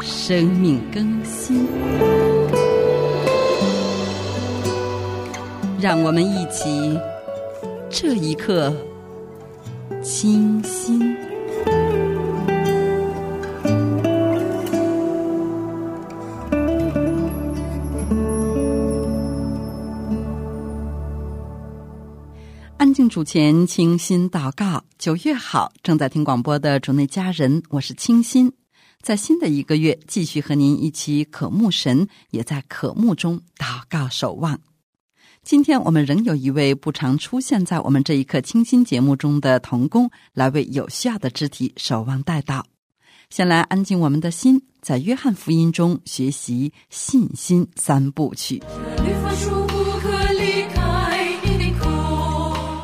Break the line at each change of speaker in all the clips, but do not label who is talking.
生命更新。让我们一起，这一刻清新。安静主前，清新祷告。九月好，正在听广播的主内家人，我是清新。在新的一个月，继续和您一起渴慕神，也在渴慕中祷告守望。今天我们仍有一位不常出现在我们这一刻清新节目中的童工，来为有需要的肢体守望带祷。先来安静我们的心，在约翰福音中学习信心三部曲。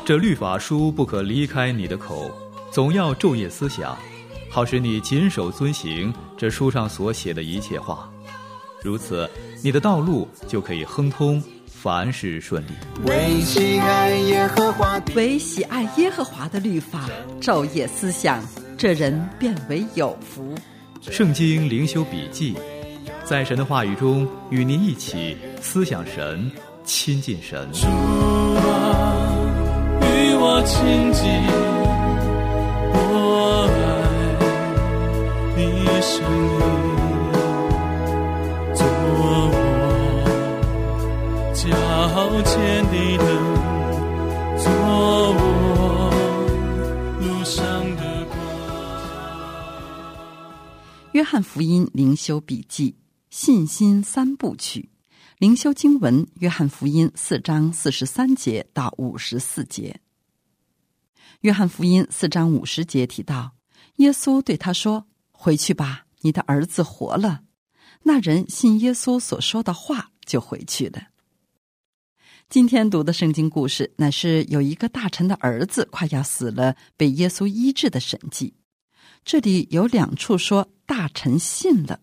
这律法书不可离开你的口，总要昼夜思想，好使你谨守遵行这书上所写的一切话。如此，你的道路就可以亨通，凡事顺利。
唯喜爱耶和华，
唯喜爱耶和华的律法，昼夜思想，这人变为有福。
圣经灵修笔记，在神的话语中与您一起思想神，亲近神。
与我亲近，你生命，做我脚前的，做我路上的。
约翰福音灵修笔记，信心三部曲。灵修经文：约翰福音四章四十三节到五十四节。约翰福音四章五十节提到，耶稣对他说：“回去吧，你的儿子活了。”那人信耶稣所说的话，就回去了。今天读的圣经故事，乃是有一个大臣的儿子快要死了，被耶稣医治的神迹。这里有两处说大臣信了。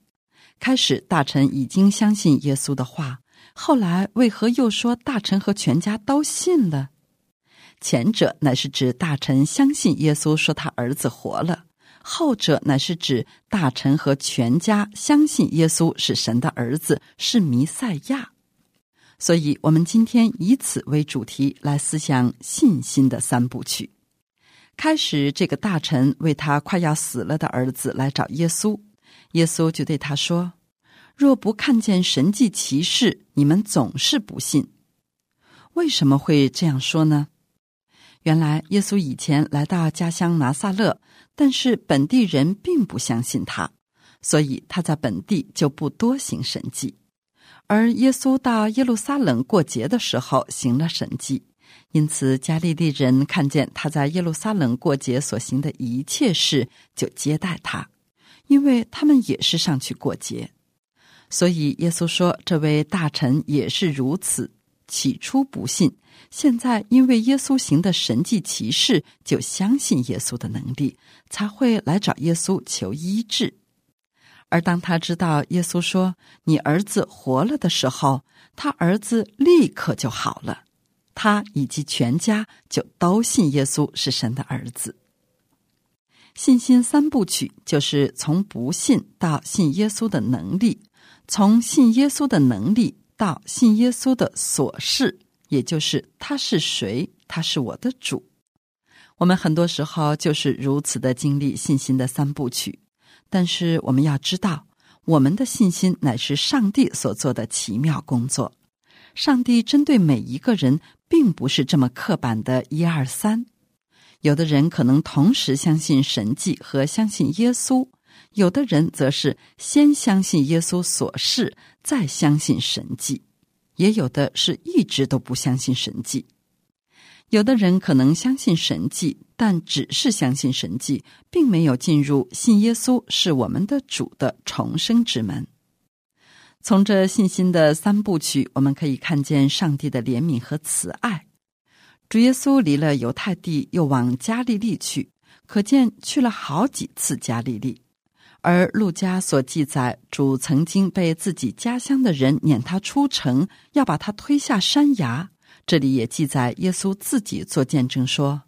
开始，大臣已经相信耶稣的话。后来为何又说大臣和全家都信了？前者乃是指大臣相信耶稣说他儿子活了；后者乃是指大臣和全家相信耶稣是神的儿子，是弥赛亚。所以，我们今天以此为主题来思想信心的三部曲。开始，这个大臣为他快要死了的儿子来找耶稣，耶稣就对他说。若不看见神迹奇事，你们总是不信。为什么会这样说呢？原来耶稣以前来到家乡拿撒勒，但是本地人并不相信他，所以他在本地就不多行神迹。而耶稣到耶路撒冷过节的时候行了神迹，因此加利利人看见他在耶路撒冷过节所行的一切事，就接待他，因为他们也是上去过节。所以，耶稣说：“这位大臣也是如此，起初不信，现在因为耶稣行的神迹奇事，就相信耶稣的能力，才会来找耶稣求医治。而当他知道耶稣说‘你儿子活了’的时候，他儿子立刻就好了，他以及全家就都信耶稣是神的儿子。信心三部曲就是从不信到信耶稣的能力。”从信耶稣的能力到信耶稣的琐事，也就是他是谁，他是我的主。我们很多时候就是如此的经历信心的三部曲。但是我们要知道，我们的信心乃是上帝所做的奇妙工作。上帝针对每一个人，并不是这么刻板的一二三。有的人可能同时相信神迹和相信耶稣。有的人则是先相信耶稣所示，再相信神迹；也有的是一直都不相信神迹。有的人可能相信神迹，但只是相信神迹，并没有进入信耶稣是我们的主的重生之门。从这信心的三部曲，我们可以看见上帝的怜悯和慈爱。主耶稣离了犹太地，又往加利利去，可见去了好几次加利利。而路加所记载，主曾经被自己家乡的人撵他出城，要把他推下山崖。这里也记载耶稣自己做见证说，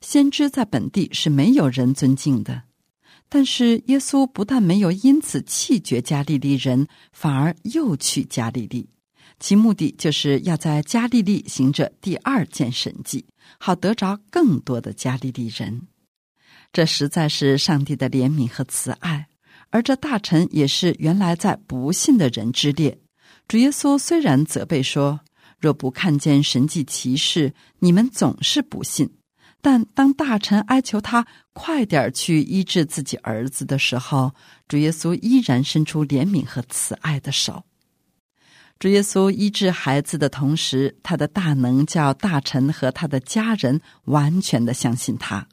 先知在本地是没有人尊敬的。但是耶稣不但没有因此弃绝加利利人，反而又去加利利，其目的就是要在加利利行着第二件神迹，好得着更多的加利利人。这实在是上帝的怜悯和慈爱。而这大臣也是原来在不信的人之列。主耶稣虽然责备说：“若不看见神迹奇事，你们总是不信。”但当大臣哀求他快点去医治自己儿子的时候，主耶稣依然伸出怜悯和慈爱的手。主耶稣医治孩子的同时，他的大能叫大臣和他的家人完全的相信他。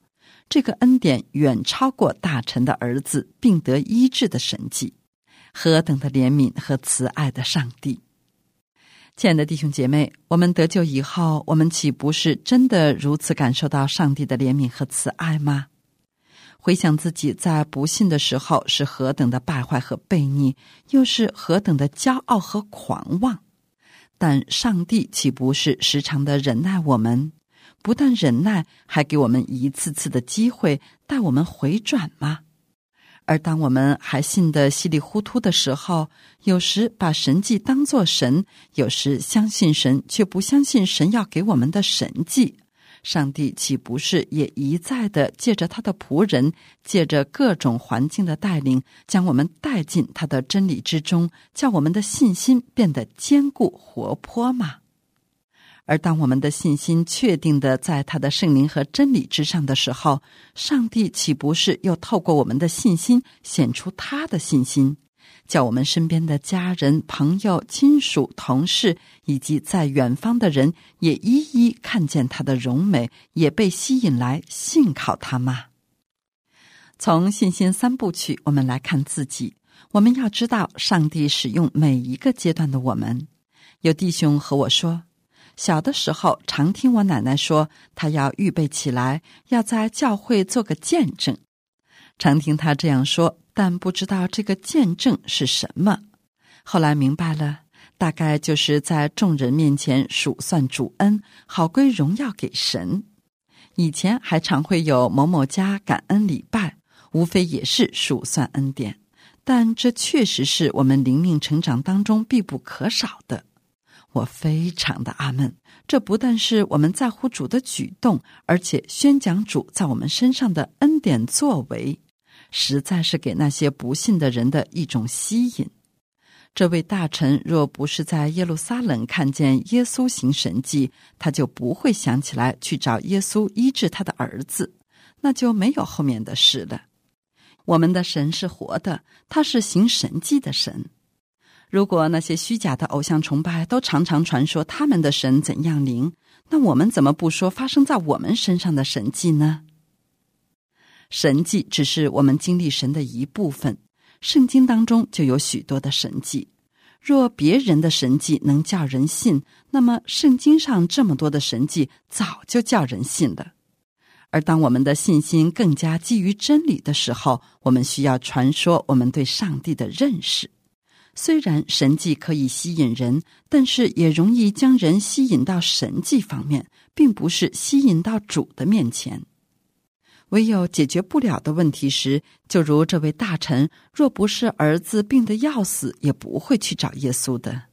这个恩典远超过大臣的儿子病得医治的神迹，何等的怜悯和慈爱的上帝！亲爱的弟兄姐妹，我们得救以后，我们岂不是真的如此感受到上帝的怜悯和慈爱吗？回想自己在不信的时候是何等的败坏和悖逆，又是何等的骄傲和狂妄，但上帝岂不是时常的忍耐我们？不但忍耐，还给我们一次次的机会带我们回转吗？而当我们还信得稀里糊涂的时候，有时把神迹当作神，有时相信神却不相信神要给我们的神迹，上帝岂不是也一再的借着他的仆人，借着各种环境的带领，将我们带进他的真理之中，叫我们的信心变得坚固活泼吗？而当我们的信心确定的在他的圣灵和真理之上的时候，上帝岂不是又透过我们的信心显出他的信心，叫我们身边的家人、朋友、亲属、同事以及在远方的人也一一看见他的荣美，也被吸引来信靠他吗？从信心三部曲，我们来看自己。我们要知道，上帝使用每一个阶段的我们。有弟兄和我说。小的时候，常听我奶奶说，她要预备起来，要在教会做个见证。常听她这样说，但不知道这个见证是什么。后来明白了，大概就是在众人面前数算主恩，好归荣耀给神。以前还常会有某某家感恩礼拜，无非也是数算恩典，但这确实是我们灵命成长当中必不可少的。我非常的阿门。这不但是我们在乎主的举动，而且宣讲主在我们身上的恩典作为，实在是给那些不信的人的一种吸引。这位大臣若不是在耶路撒冷看见耶稣行神迹，他就不会想起来去找耶稣医治他的儿子，那就没有后面的事了。我们的神是活的，他是行神迹的神。如果那些虚假的偶像崇拜都常常传说他们的神怎样灵，那我们怎么不说发生在我们身上的神迹呢？神迹只是我们经历神的一部分，圣经当中就有许多的神迹。若别人的神迹能叫人信，那么圣经上这么多的神迹早就叫人信了。而当我们的信心更加基于真理的时候，我们需要传说我们对上帝的认识。虽然神迹可以吸引人，但是也容易将人吸引到神迹方面，并不是吸引到主的面前。唯有解决不了的问题时，就如这位大臣，若不是儿子病得要死，也不会去找耶稣的。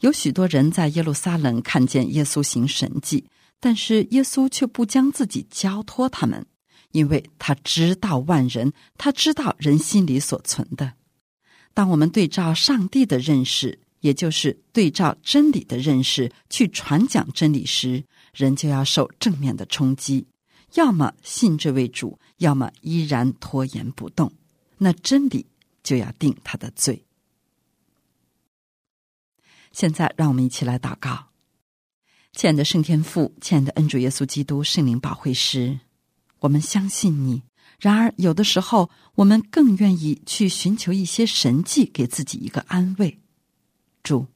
有许多人在耶路撒冷看见耶稣行神迹，但是耶稣却不将自己交托他们，因为他知道万人，他知道人心里所存的。当我们对照上帝的认识，也就是对照真理的认识去传讲真理时，人就要受正面的冲击，要么信这位主，要么依然拖延不动，那真理就要定他的罪。现在，让我们一起来祷告，亲爱的圣天父，亲爱的恩主耶稣基督圣灵保惠师，我们相信你。然而，有的时候，我们更愿意去寻求一些神迹，给自己一个安慰。主，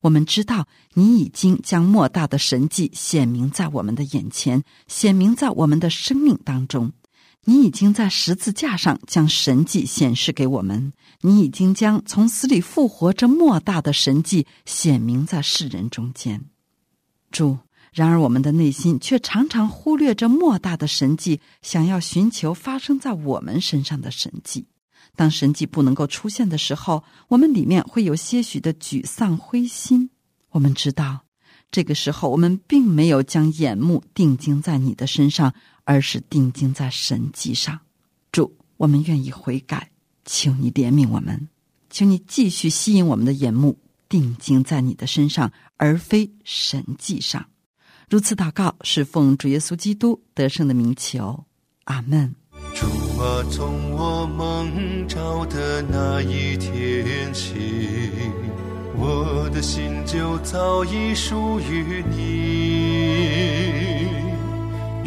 我们知道你已经将莫大的神迹显明在我们的眼前，显明在我们的生命当中。你已经在十字架上将神迹显示给我们，你已经将从死里复活这莫大的神迹显明在世人中间。主，然而我们的内心却常常忽略这莫大的神迹，想要寻求发生在我们身上的神迹。当神迹不能够出现的时候，我们里面会有些许的沮丧、灰心。我们知道，这个时候我们并没有将眼目定睛在你的身上。而是定睛在神迹上，主，我们愿意悔改，求你怜悯我们，求你继续吸引我们的眼目，定睛在你的身上，而非神迹上。如此祷告，是奉主耶稣基督得胜的名求，阿门。
主啊，从我梦着的那一天起，我的心就早已属于你。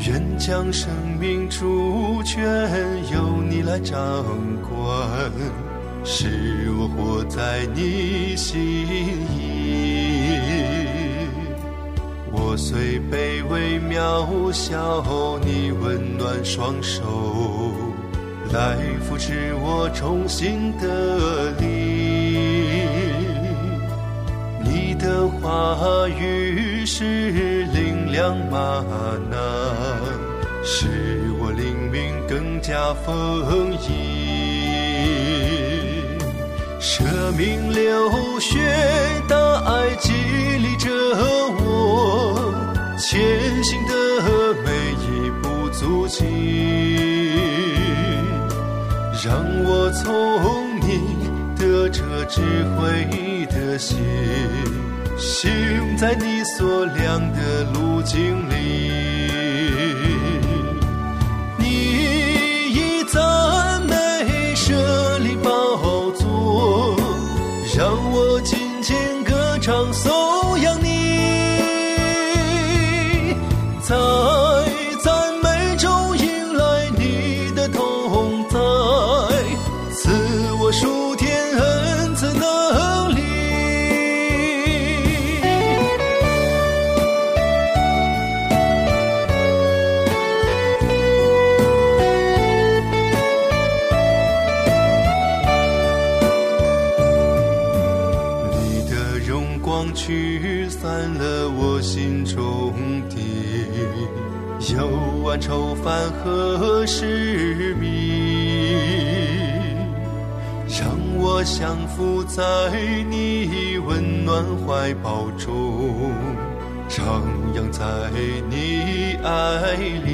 愿将生命主权由你来掌管，使我活在你心意。虽卑微渺小，你温暖双手来扶持我重新得力。你的话语是灵粮吗哪。使我灵命更加丰盈，舍命流血，大爱激励着我，前行的每一步足迹，让我从你的这智慧的心，行在你所亮的路径里。了我心中的幽暗愁烦和失迷，让我降服在你温暖怀抱中，徜徉在你爱里。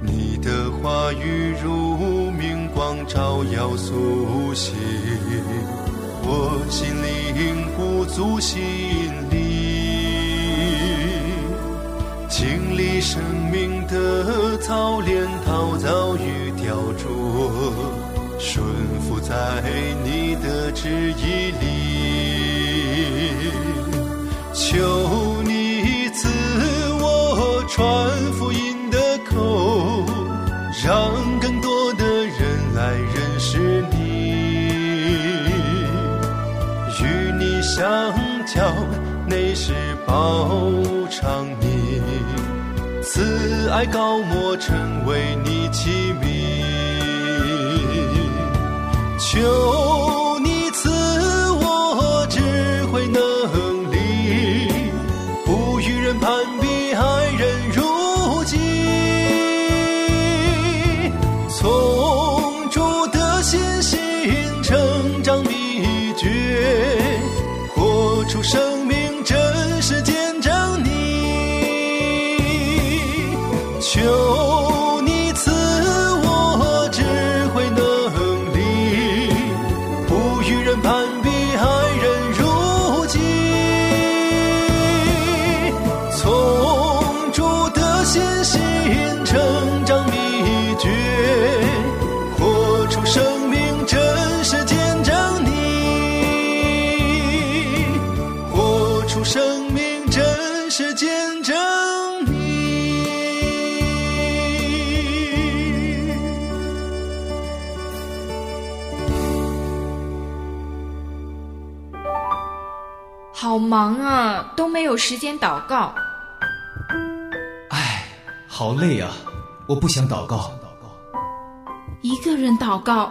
你的话语如明光照耀苏醒。我心灵足心力，经历生命的操练、陶造与雕琢，顺服在你的旨意里。求你赐我传福音的口，让相交，内是饱尝你慈爱高莫成为你器皿。求艰辛成长秘诀活出生命真实见证你。活出生命真实见证你。
好忙啊都没有时间祷告。
唉，好累啊，我不想祷告。
一个人祷告，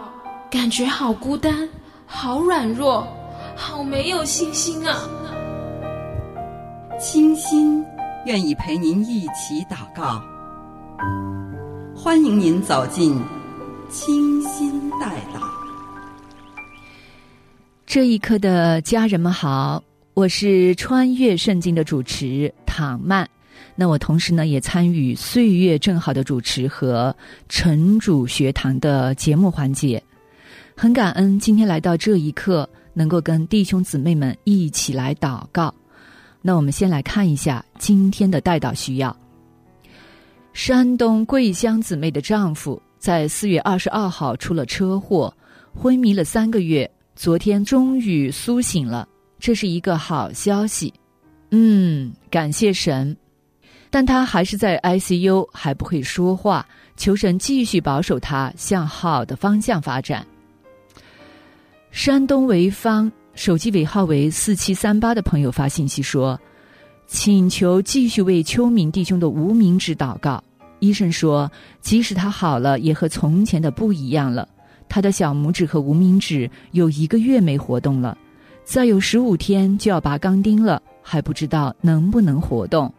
感觉好孤单，好软弱，好没有信心啊。
清心愿意陪您一起祷告，欢迎您走进清新代祷。
这一刻的家人们好，我是穿越圣经的主持唐曼。那我同时呢也参与岁月正好的主持和城主学堂的节目环节，很感恩今天来到这一刻，能够跟弟兄姊妹们一起来祷告。那我们先来看一下今天的带祷需要。山东桂香姊妹的丈夫在四月二十二号出了车祸，昏迷了三个月，昨天终于苏醒了，这是一个好消息。嗯，感谢神。但他还是在 ICU，还不会说话，求神继续保守他向好的方向发展。山东潍坊。手机尾号为四七三八的朋友发信息说：“请求继续为秋明弟兄的无名指祷告。医生说，即使他好了，也和从前的不一样了。他的小拇指和无名指有一个月没活动了，再有十五天就要拔钢钉了，还不知道能不能活动。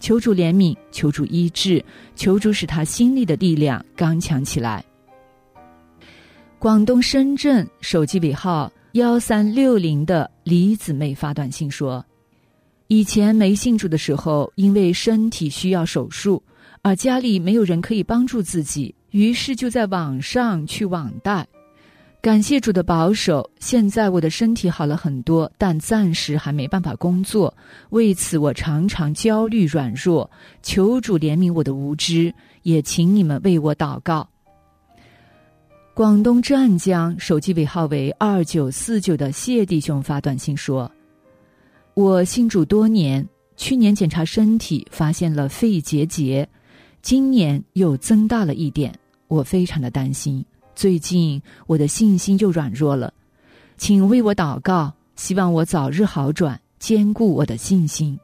求主怜悯，求主医治，求主使他心里的力量刚强起来。”广东深圳手机尾号。幺三六零的李姊妹发短信说：“以前没信主的时候，因为身体需要手术，而家里没有人可以帮助自己，于是就在网上去网贷。感谢主的保守，现在我的身体好了很多，但暂时还没办法工作。为此，我常常焦虑软弱，求主怜悯我的无知，也请你们为我祷告。”广东湛江手机尾号为二九四九的谢弟兄发短信说：“我信主多年，去年检查身体发现了肺结节，今年又增大了一点，我非常的担心。最近我的信心又软弱了，请为我祷告，希望我早日好转，坚固我的信心。”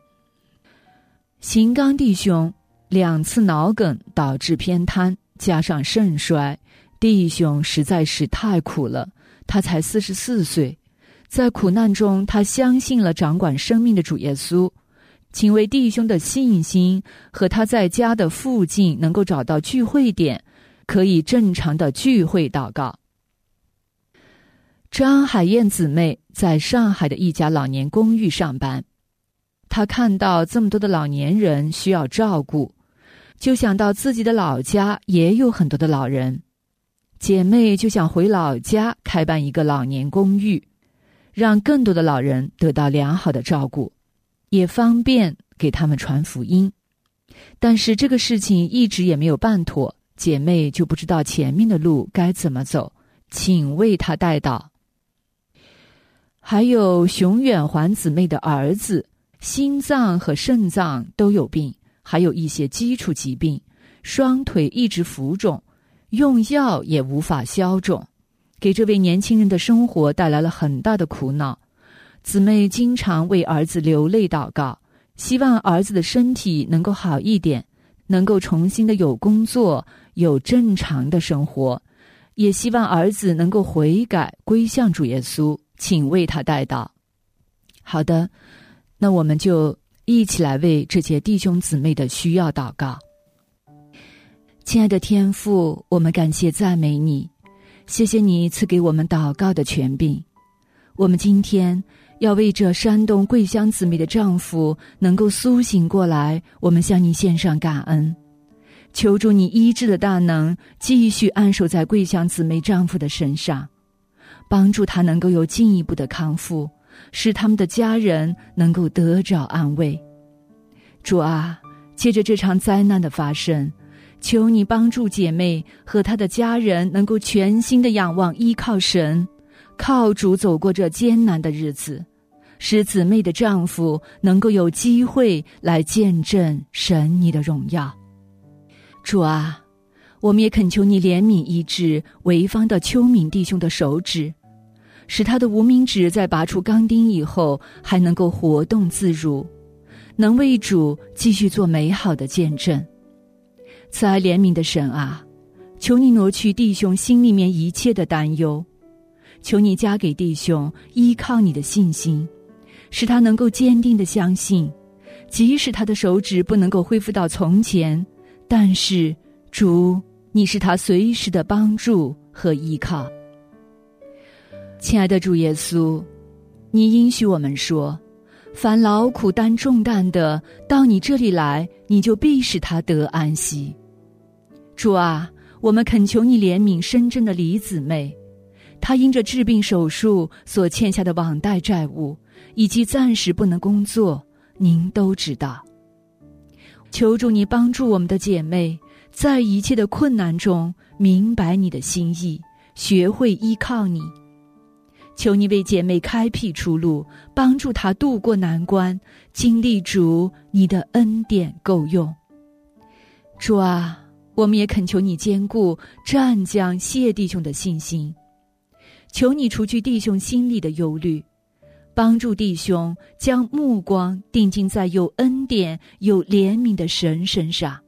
邢刚弟兄两次脑梗导致偏瘫，加上肾衰。弟兄实在是太苦了，他才四十四岁，在苦难中，他相信了掌管生命的主耶稣，请为弟兄的信心和他在家的附近能够找到聚会点，可以正常的聚会祷告。张海燕姊妹在上海的一家老年公寓上班，她看到这么多的老年人需要照顾，就想到自己的老家也有很多的老人。姐妹就想回老家开办一个老年公寓，让更多的老人得到良好的照顾，也方便给他们传福音。但是这个事情一直也没有办妥，姐妹就不知道前面的路该怎么走，请为他带导。还有熊远环姊妹的儿子，心脏和肾脏都有病，还有一些基础疾病，双腿一直浮肿。用药也无法消肿，给这位年轻人的生活带来了很大的苦恼。姊妹经常为儿子流泪祷告，希望儿子的身体能够好一点，能够重新的有工作，有正常的生活，也希望儿子能够悔改归向主耶稣，请为他代祷。好的，那我们就一起来为这些弟兄姊妹的需要祷告。亲爱的天父，我们感谢赞美你，谢谢你赐给我们祷告的权柄。我们今天要为这山东桂香姊妹的丈夫能够苏醒过来，我们向你献上感恩，求助你医治的大能继续安守在桂香姊妹丈夫的身上，帮助他能够有进一步的康复，使他们的家人能够得着安慰。主啊，借着这场灾难的发生。求你帮助姐妹和她的家人能够全心的仰望依靠神，靠主走过这艰难的日子，使姊妹的丈夫能够有机会来见证神你的荣耀。主啊，我们也恳求你怜悯医治潍坊的秋敏弟兄的手指，使他的无名指在拔出钢钉以后还能够活动自如，能为主继续做美好的见证。慈爱怜悯的神啊，求你挪去弟兄心里面一切的担忧，求你加给弟兄依靠你的信心，使他能够坚定的相信，即使他的手指不能够恢复到从前，但是主，你是他随时的帮助和依靠。亲爱的主耶稣，你应许我们说：“凡劳苦担重担的，到你这里来，你就必使他得安息。”主啊，我们恳求你怜悯深圳的李姊妹，她因着治病手术所欠下的网贷债务，以及暂时不能工作，您都知道。求助你帮助我们的姐妹，在一切的困难中明白你的心意，学会依靠你。求你为姐妹开辟出路，帮助她渡过难关，经历主你的恩典够用。主啊，我们也恳求你兼顾湛江谢弟兄的信心，求你除去弟兄心里的忧虑，帮助弟兄将目光定睛在有恩典、有怜悯的神身上，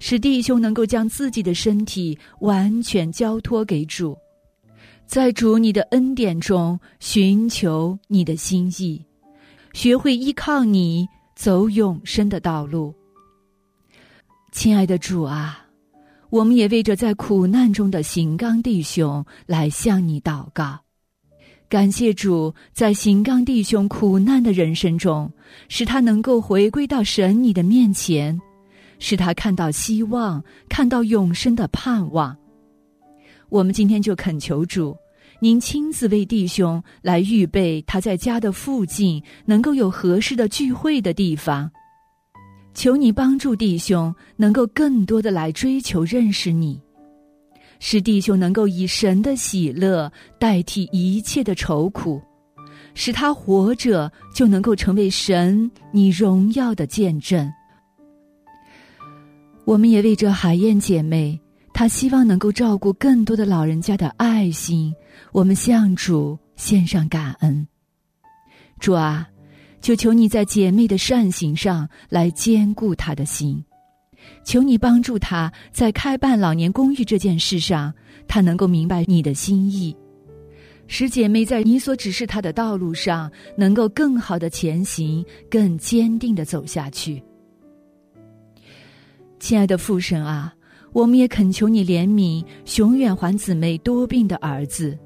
使弟兄能够将自己的身体完全交托给主。在主你的恩典中寻求你的心意，学会依靠你走永生的道路。亲爱的主啊，我们也为着在苦难中的行刚弟兄来向你祷告。感谢主，在行刚弟兄苦难的人生中，使他能够回归到神你的面前，使他看到希望，看到永生的盼望。我们今天就恳求主，您亲自为弟兄来预备他在家的附近能够有合适的聚会的地方。求你帮助弟兄能够更多的来追求认识你，使弟兄能够以神的喜乐代替一切的愁苦，使他活着就能够成为神你荣耀的见证。我们也为这海燕姐妹。她希望能够照顾更多的老人家的爱心，我们向主献上感恩。主啊，求求你在姐妹的善行上来兼顾她的心，求你帮助他在开办老年公寓这件事上，他能够明白你的心意，使姐妹在你所指示她的道路上能够更好的前行，更坚定的走下去。亲爱的父神啊！我们也恳求你怜悯熊远环姊妹多病的儿子，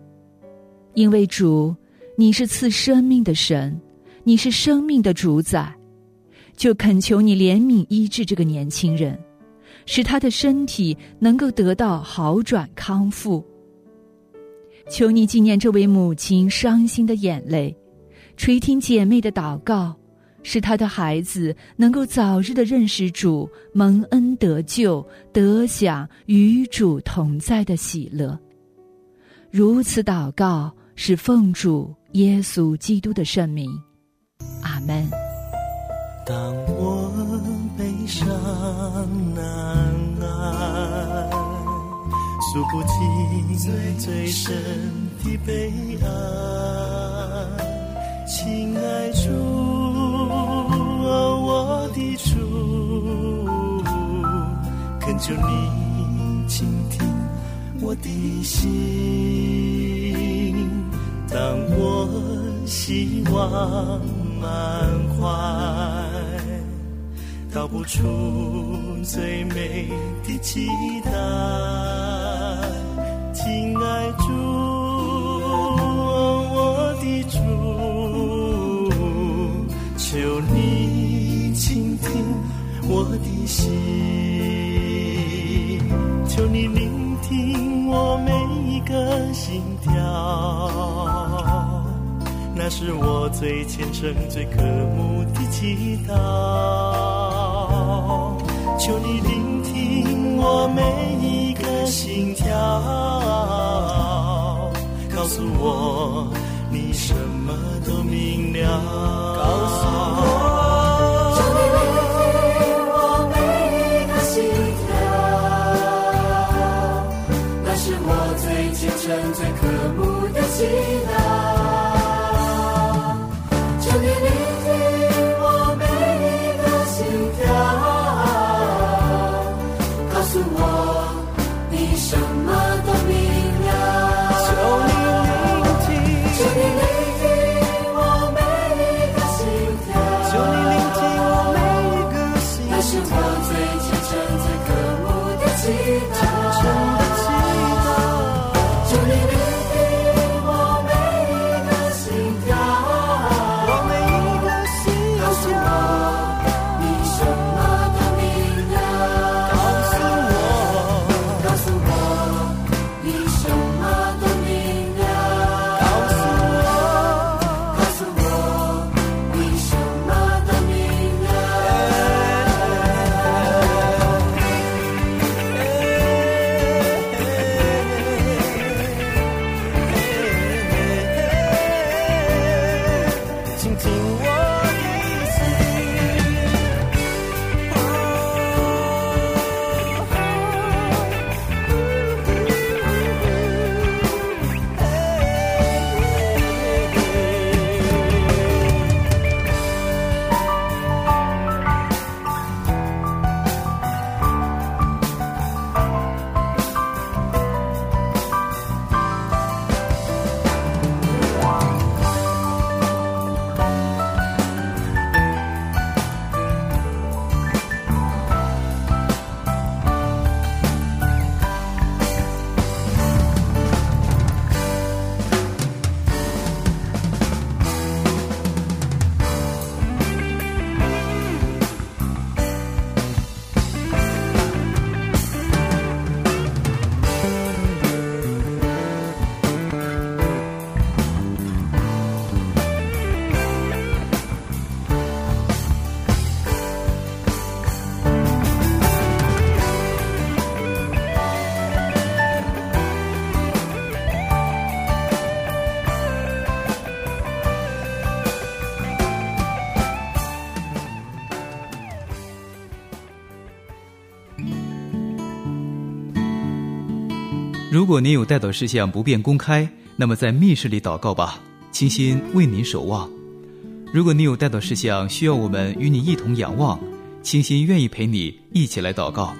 因为主，你是赐生命的神，你是生命的主宰，就恳求你怜悯医治这个年轻人，使他的身体能够得到好转康复。求你纪念这位母亲伤心的眼泪，垂听姐妹的祷告。使他的孩子能够早日的认识主，蒙恩得救，得享与主同在的喜乐。如此祷告，是奉主耶稣基督的圣名，阿门。
当我伤难安，诉不尽最深的悲哀，亲爱主。我的主，恳求你倾听我的心。当我希望满怀，不出最美的期待，亲爱主。求你倾听我的心，求你聆听我每一个心跳，那是我最虔诚、最渴慕的祈祷。求你聆听我每一个心跳，告诉我你什么
如果您有带祷事项不便公开，那么在密室里祷告吧，清心为您守望。如果你有带祷事项需要我们与你一同仰望，清心愿意陪你一起来祷告。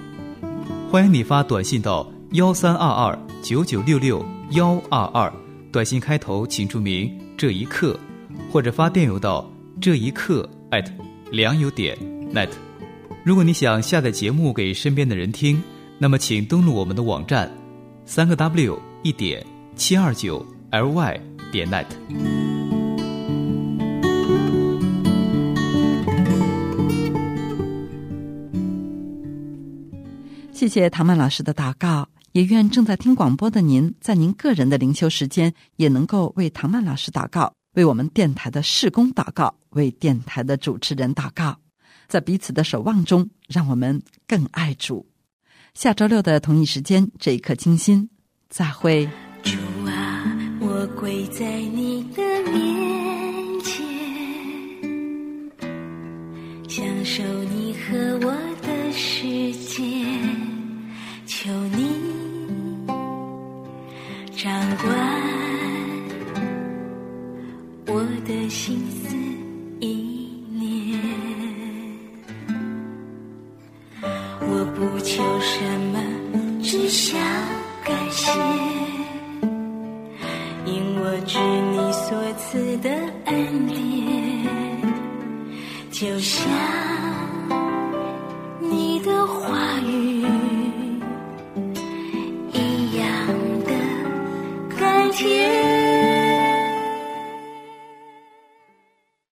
欢迎你发短信到幺三二二九九六六幺二二，短信开头请注明这一刻，或者发电邮到这一刻艾特良友点 net。如果你想下载节目给身边的人听，那么请登录我们的网站。三个 W 一点七二九 LY 点 net。
谢谢唐曼老师的祷告，也愿正在听广播的您，在您个人的灵修时间，也能够为唐曼老师祷告，为我们电台的事工祷告，为电台的主持人祷告，在彼此的守望中，让我们更爱主。下周六的同一时间，这一刻清心，再会。
主啊，我跪在你的面前，享受你和我的世界，求你掌管我的心不求什么，只想感谢。因我知你所赐的恩典，就像